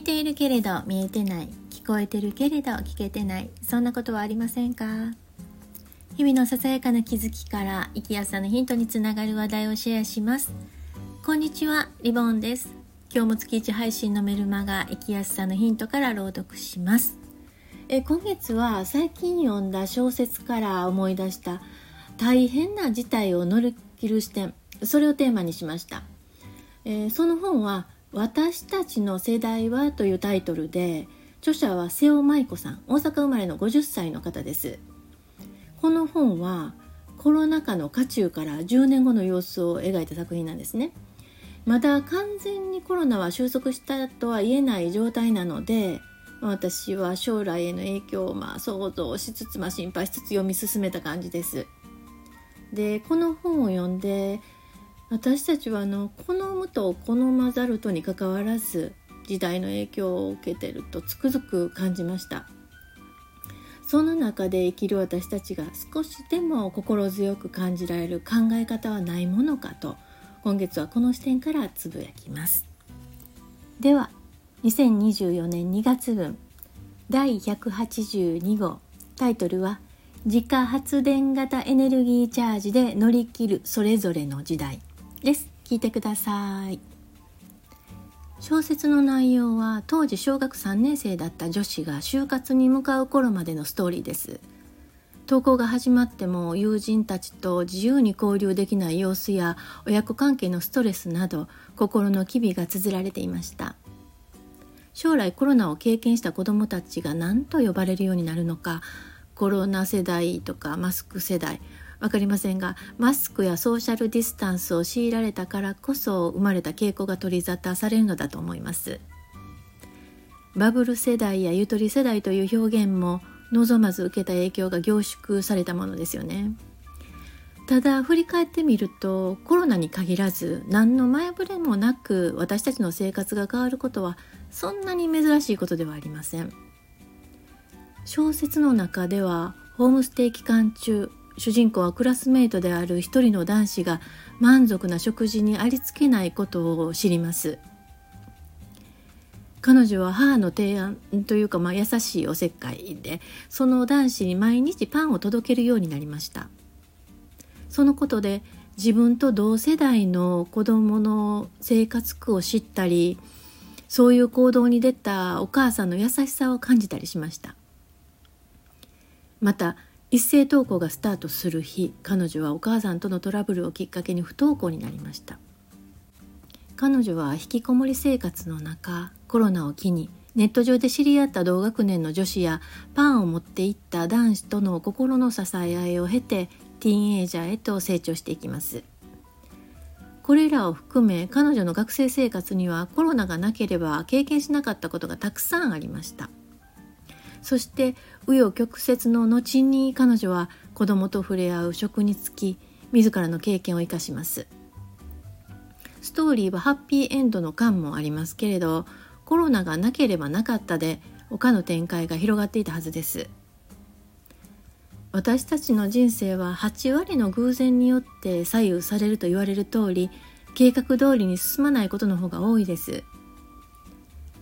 見ているけれど見えてない聞こえてるけれど聞けてない。そんなことはありませんか？日々のささやかな気づきから生きやすさのヒントにつながる話題をシェアします。こんにちはリボンです。今日も月1配信のメルマガ生きやすさのヒントから朗読します。え今月は最近読んだ小説から思い出した大変な事態を乗り切る視点それをテーマにしました、えー、その本は私たちの世代はというタイトルで著者は瀬尾舞子さん大阪生まれの50歳の方です。この本はコロナ禍の渦中から10年後の様子を描いた作品なんですね。まだ完全にコロナは収束したとは言えない状態なので私は将来への影響をまあ想像しつつ、まあ、心配しつつ読み進めた感じです。でこの本を読んで私たちはあの好むと好まざるとにかかわらず時代の影響を受けてるとつくづく感じました。その中で生きる私たちが少しでも心強く感じられる考え方はないものかと今月はこの視点からつぶやきます。では2024年2月分第182号タイトルは自家発電型エネルギーチャージで乗り切るそれぞれの時代。です。聞いてください。小説の内容は当時小学3年生だった女子が就活に向かう頃までのストーリーです。投稿が始まっても友人たちと自由に交流できない様子や親子関係のストレスなど心の機微が綴られていました。将来コロナを経験した子どもたちが何と呼ばれるようになるのかコロナ世代とかマスク世代分かりませんがマスクやソーシャルディスタンスを強いられたからこそ生まれた傾向が取り沙汰されるのだと思います。バブル世代やゆとり世代という表現も望まず受けた影響が凝縮されたものですよね。ただ振り返ってみるとコロナに限らず何の前触れもなく私たちの生活が変わることはそんなに珍しいことではありません。小説の中ではホームステイ期間中主人公はクラスメートである一人の男子が満足な食事にありつけないことを知ります。彼女は母の提案というか、まあ、優しいおせっかいでその男子に毎日パンを届けるようになりました。そのことで自分と同世代の子供の生活苦を知ったりそういう行動に出たお母さんの優しさを感じたりしました。また一斉登校がスタートする日彼女はお母さんとのトラブルをきっかけに不登校になりました。彼女は引きこもり生活の中コロナを機にネット上で知り合った同学年の女子やパンを持っていった男子との心の支え合いを経てティーンエイジャーへと成長していきます。これらを含め彼女の学生生活にはコロナがなければ経験しなかったことがたくさんありました。そして紆余曲折の後に彼女は子供と触れ合う職に就き自らの経験を生かします。ストーリーはハッピーエンドの感もありますけれどコロナがなければなかったで他の展開が広がっていたはずです。私たちの人生は8割の偶然によって左右されると言われる通り計画通りに進まないことの方が多いです。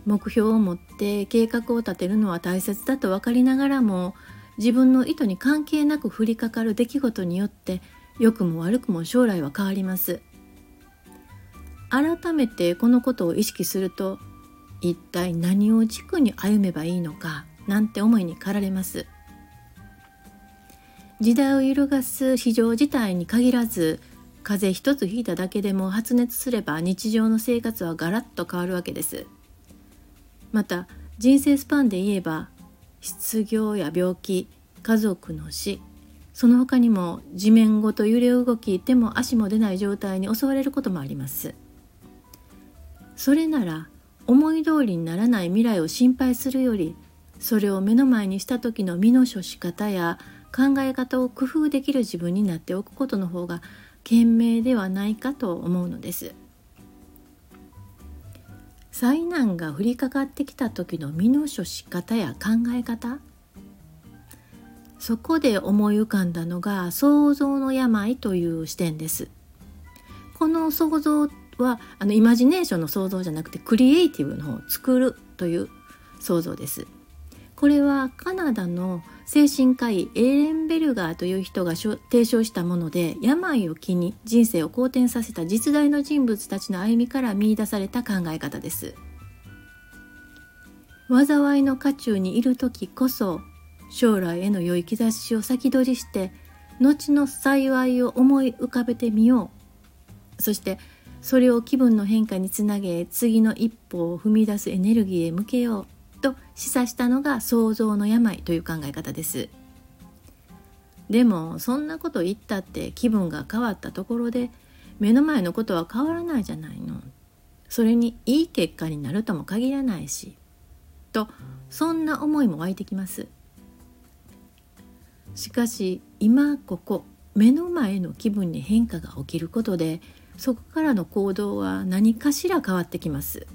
目標を持って計画を立てるのは大切だと分かりながらも自分の意図に関係なく降りかかる出来事によって良くも悪くも将来は変わります。改めてこのことを意識すると一体何を軸に歩めばいいのかなんて思いに駆られます。時代を揺るがす非常事態に限らず風邪一つひいただけでも発熱すれば日常の生活はガラッと変わるわけです。また人生スパンで言えば失業や病気家族の死その他にも地面ごと揺れ動き手も足も出ない状態に襲われることもありますそれなら思い通りにならない未来を心配するよりそれを目の前にした時の身の処し方や考え方を工夫できる自分になっておくことの方が賢明ではないかと思うのです。災難が降りかかってきた時の身の処し方や考え方。そこで思い浮かんだのが想像の病という視点です。この想像はあのイマジネーションの想像じゃなくてクリエイティブの方を作るという想像です。これはカナダの精神科医エーレンベルガーという人が提唱したもので病を機に人生を好転させた実在の人物たちの歩みから見いだされた考え方です。災いの渦中にいる時こそ将来への良い兆しを先取りして後の幸いを思い浮かべてみよう。そしてそれを気分の変化につなげ次の一歩を踏み出すエネルギーへ向けよう。と示唆したのが想像の病という考え方です。でもそんなこと言ったって気分が変わったところで目の前のことは変わらないじゃないの。それにいい結果になるとも限らないしとそんな思いも湧いてきます。しかし今ここ目の前の気分に変化が起きることでそこからの行動は何かしら変わってきます。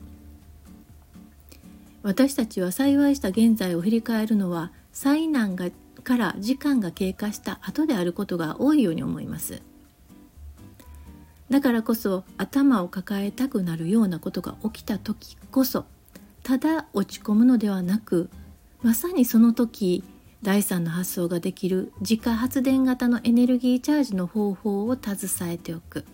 私たちは幸いした現在を振り返るのは災難がから時間が経過した後であることが多いように思います。だからこそ頭を抱えたくなるようなことが起きた時こそただ落ち込むのではなくまさにその時第三の発想ができる自家発電型のエネルギーチャージの方法を携えておく。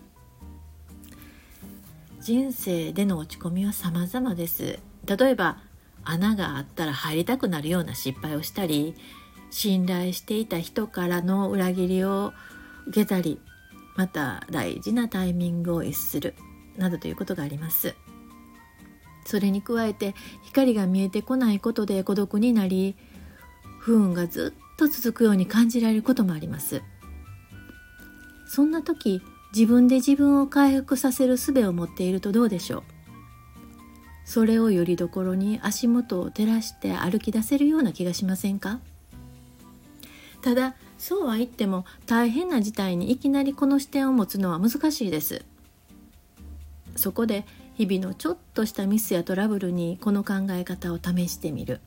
人生での落ち込みは様々です。例えば穴があったら入りたくなるような失敗をしたり信頼していた人からの裏切りを受けたりまた大事なタイミングを逸するなどということがあります。それに加えて光が見えてこないことで孤独になり不運がずっと続くように感じられることもあります。そんな時自分で自分を回復させる術を持っているとどうでしょう？それをよりどころに足元を照らして歩き出せるような気がしませんか？ただそうは言っても大変な事態にいきなりこの視点を持つのは難しいです。そこで日々のちょっとしたミスやトラブルにこの考え方を試してみる。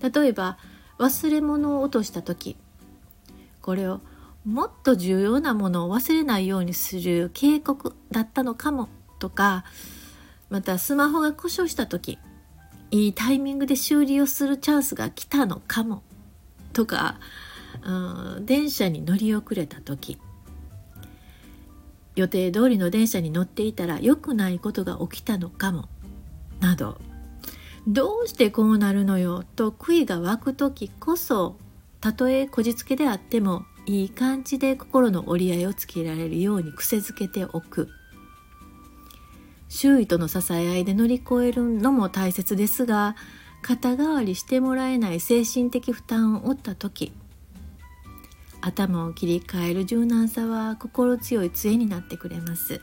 例えば忘れ物を落とした時。これをもっと重要なものを忘れないようにする警告だったのかもとかまたスマホが故障した時いいタイミングで修理をするチャンスが来たのかもとか、うん、電車に乗り遅れた時予定通りの電車に乗っていたら良くないことが起きたのかもなどどうしてこうなるのよと悔いが湧く時こそたとえこじつけであってもいい感じで心の折り合いをつけられるように癖づけておく。周囲との支え合いで乗り越えるのも大切ですが肩代わりしてもらえない精神的負担を負った時頭を切り替える柔軟さは心強い杖になってくれます。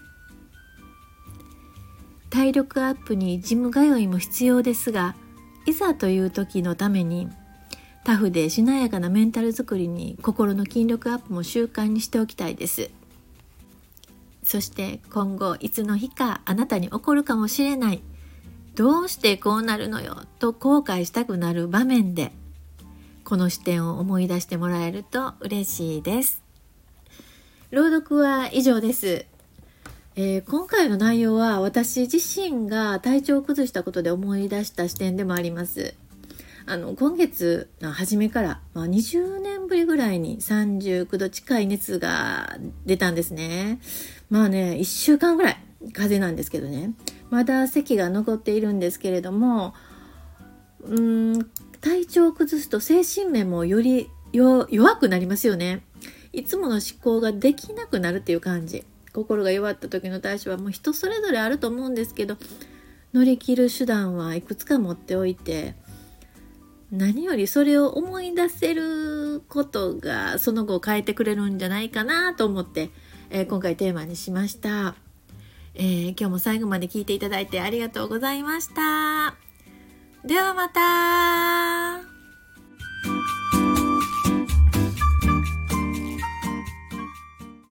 体力アップにジム通いも必要ですがいざという時のためにタフでしなやかなメンタル作りに心の筋力アップも習慣にしておきたいです。そして今後いつの日かあなたに起こるかもしれない。どうしてこうなるのよ？と後悔したくなる場面で。この視点を思い出してもらえると嬉しいです。朗読は以上です、えー、今回の内容は私自身が体調を崩したことで思い出した視点でもあります。あの今月の初めから、まあ、20年ぶりぐらいに39度近い熱が出たんですね。まあね1週間ぐらい風邪なんですけどね。まだ咳が残っているんですけれどもうん体調を崩すと精神面もより弱くなりますよね。いつもの思考ができなくなるっていう感じ。心が弱った時の対処はもう人それぞれあると思うんですけど乗り切る手段はいくつか持っておいて何よりそれを思い出せることがその後変えてくれるんじゃないかなと思って、えー、今回テーマにしました、えー、今日も最後まで聞いていただいてありがとうございました。ではまた。